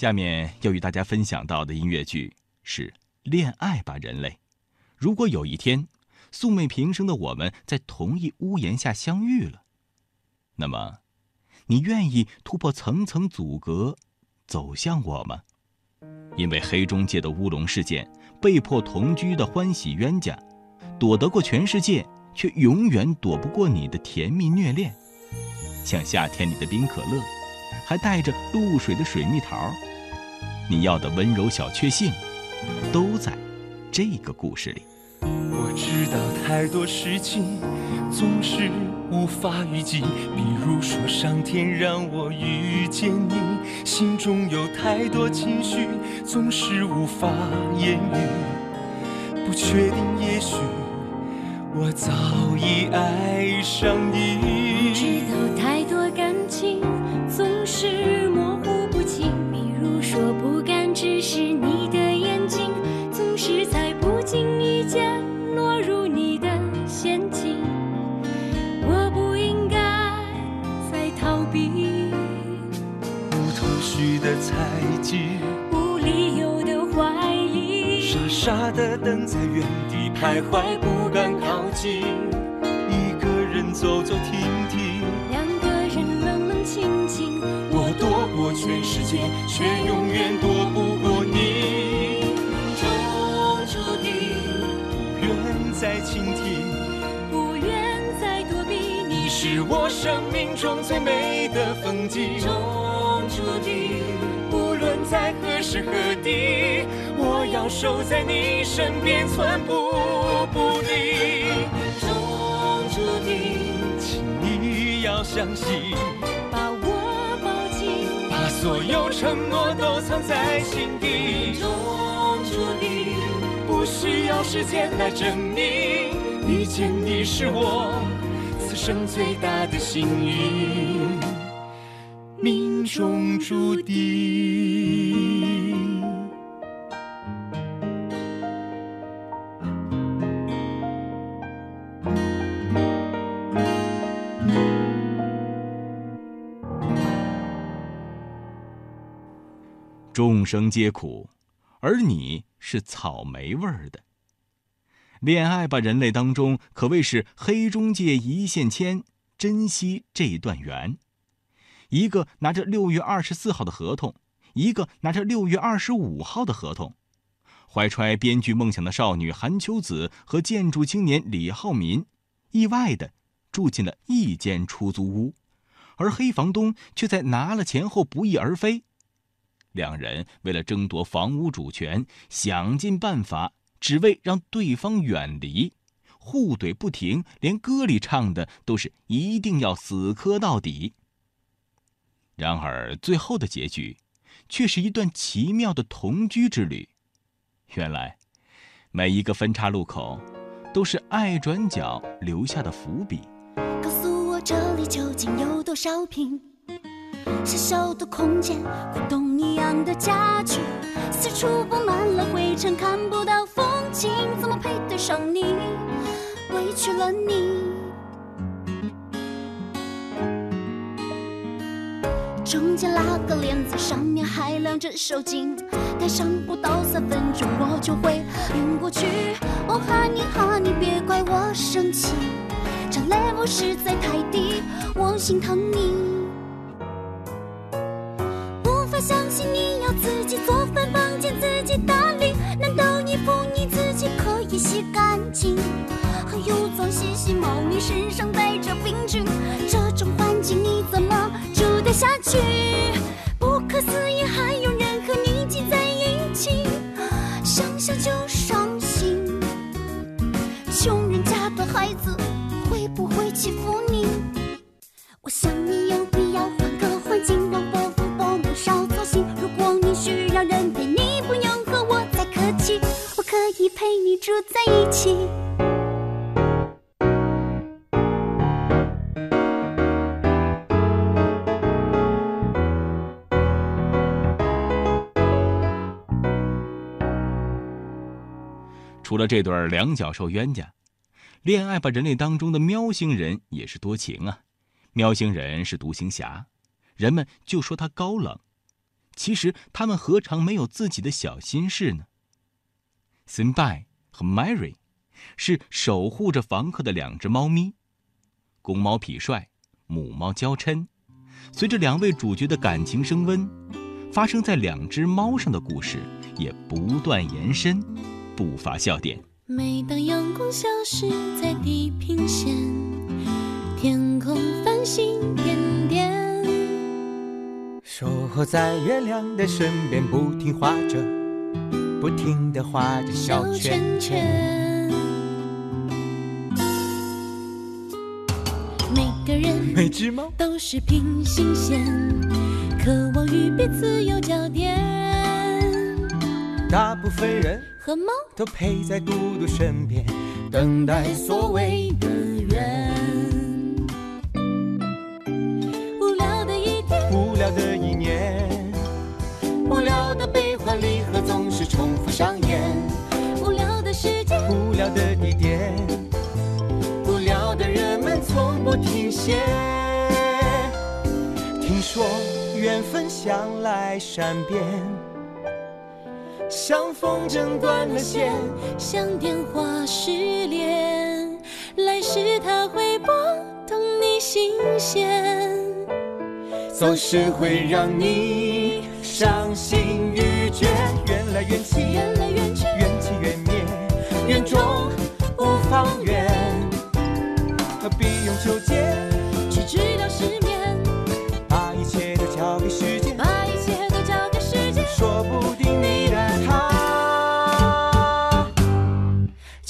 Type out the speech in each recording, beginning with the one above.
下面要与大家分享到的音乐剧是《恋爱吧，人类》。如果有一天，素昧平生的我们在同一屋檐下相遇了，那么，你愿意突破层层阻隔，走向我吗？因为黑中介的乌龙事件，被迫同居的欢喜冤家，躲得过全世界，却永远躲不过你的甜蜜虐恋，像夏天里的冰可乐，还带着露水的水蜜桃。你要的温柔小确幸，都在这个故事里。我知道太多事情总是无法预计，比如说上天让我遇见你，心中有太多情绪总是无法言语，不确定，也许我早已爱上你。知道太多感情忌，无理由的怀疑，傻傻的等在原地徘徊，不敢靠近。一个人走走停停，两个人冷冷清清。我躲过全世界，却永远躲不过你。终注定，不愿再倾听，不愿再躲避。你是我生命中最美的风景。中注定，在何时何地，我要守在你身边，寸步不离。终注定，请你要相信。把我抱紧，把所有承诺都藏在心底，终注定不需要时间来证明，遇见你是我此生最大的幸运，命中注定。众生皆苦，而你是草莓味儿的。恋爱吧，人类当中可谓是黑中介一线牵，珍惜这段缘。一个拿着六月二十四号的合同，一个拿着六月二十五号的合同。怀揣编剧梦想的少女韩秋子和建筑青年李浩民，意外的住进了一间出租屋，而黑房东却在拿了钱后不翼而飞。两人为了争夺房屋主权，想尽办法，只为让对方远离，互怼不停，连歌里唱的都是一定要死磕到底。然而，最后的结局，却是一段奇妙的同居之旅。原来，每一个分岔路口，都是爱转角留下的伏笔。告诉我，这里究竟有多少平？小小的空间，古董一样的家具，四处布满了灰尘，看不到风景，怎么配得上你？委屈了你。中间拉个帘子，上面还晾着手巾，戴上不到三分钟，我就会晕过去。哦哈你哈你，别怪我生气，这 level 实在太低，我心疼你。无法相信你要自己做饭，房间自己打理。难道衣服你自己可以洗干净？还有脏兮兮猫咪身上的去？不可思议，还有人和你挤在一起，想想就伤心。穷人家的孩子会不会欺负你？我想你有必要换个环境，让伯父伯母少。需要人陪你，不用和我再客气，我可以陪你住在一起。除了这对两脚兽冤家，恋爱吧人类当中的喵星人也是多情啊。喵星人是独行侠，人们就说他高冷。其实他们何尝没有自己的小心事呢 s i m b a 和 Mary 是守护着房客的两只猫咪，公猫痞帅，母猫娇嗔。随着两位主角的感情升温，发生在两只猫上的故事也不断延伸，不乏笑点。每当阳光消失在地平线，天空繁星点点，守候在月亮的身边，不停画着，不停的画着小圈圈。每个人每只猫都是平行线，渴望与彼此有交点。大部分人和猫都陪在嘟嘟身边，等待所谓的缘。无聊的一天，无聊的一年，无聊的悲欢离合总是重复上演。无聊的时间，无聊的地点，无聊的人们从不停歇。听说缘分向来善变，像风筝断了线，像电话失联，来世它会拨动你心弦。总是会让你伤心欲绝。缘来缘去，缘来缘去，缘起缘灭，缘中无方圆，何必用纠结？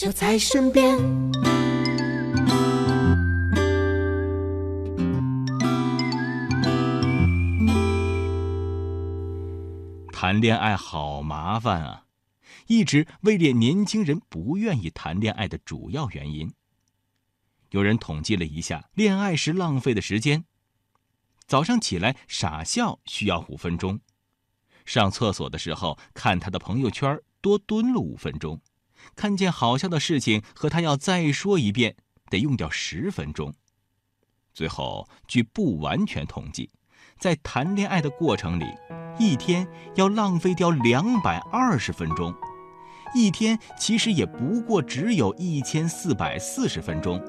就在身边。谈恋爱好麻烦啊，一直位列年轻人不愿意谈恋爱的主要原因。有人统计了一下，恋爱时浪费的时间：早上起来傻笑需要五分钟，上厕所的时候看他的朋友圈多蹲了五分钟，看见好笑的事情和他要再说一遍得用掉十分钟。最后，据不完全统计，在谈恋爱的过程里，一天要浪费掉两百二十分钟，一天其实也不过只有一千四百四十分钟，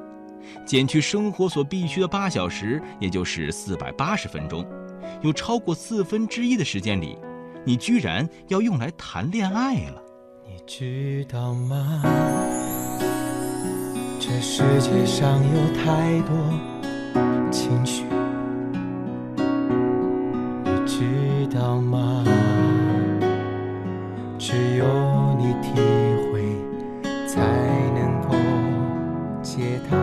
减去生活所必须的八小时，也就是四百八十分钟，有超过四分之一的时间里，你居然要用来谈恋爱了。你知道吗？这世界上有太多情绪，你知道吗？只有你体会，才能够解答，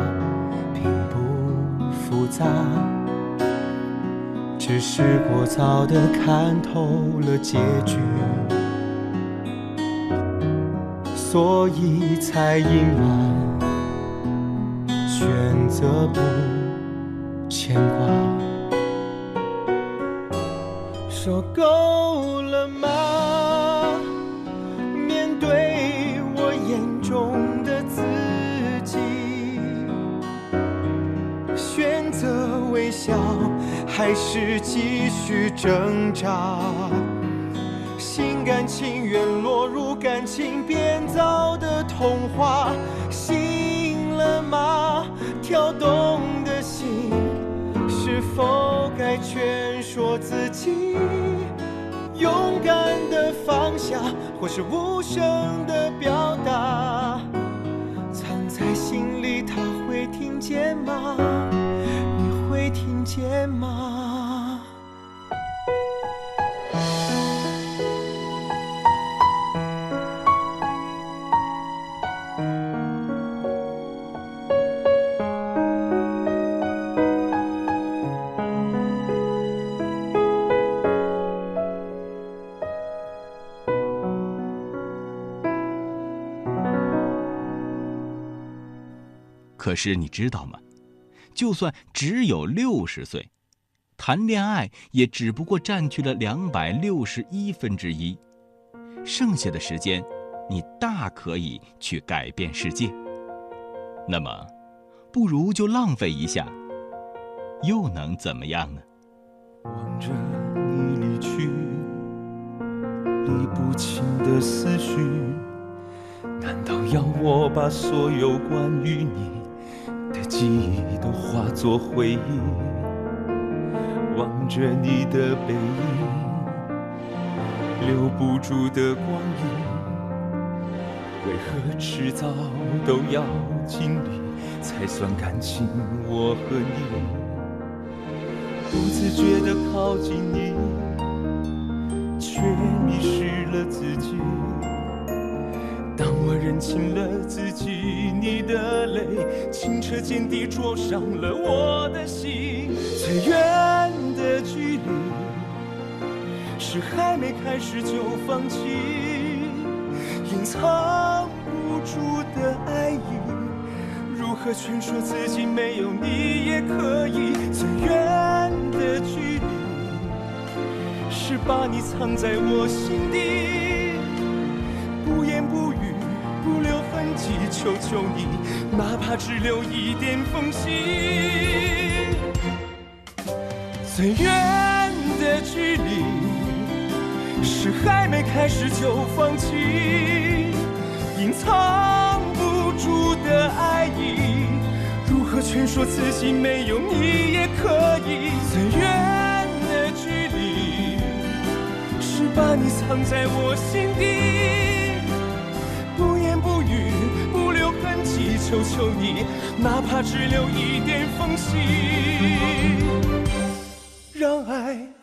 并不复杂。只是过早的看透了结局。所以才隐瞒，选择不牵挂。说够了吗？面对我眼中的自己，选择微笑，还是继续挣扎？心甘情愿落入感情编造的童话，醒了吗？跳动的心，是否该劝说自己，勇敢的放下，或是无声的表达？藏在心里，他会听见吗？你会听见吗？可是你知道吗？就算只有六十岁，谈恋爱也只不过占据了两百六十一分之一，剩下的时间，你大可以去改变世界。那么，不如就浪费一下，又能怎么样呢？望着你离去，理不清的思绪。难道要我把所有关于你记忆都化作回忆？望着你的背影，留不住的光阴，为何迟早都要经历才算感情？我和你不自觉地靠近你，却迷失了自己。看清了自己，你的泪清澈见底，灼伤了我的心。最远的距离，是还没开始就放弃，隐藏不住的爱意。如何劝说自己没有你也可以？最远的距离，是把你藏在我心底，不言不语，不留痕迹。求求你，哪怕只留一点缝隙。最远的距离，是还没开始就放弃，隐藏不住的爱意。如何劝说自己没有你也可以？最远的距离，是把你藏在我心底，求求你，哪怕只留一点缝隙。让爱。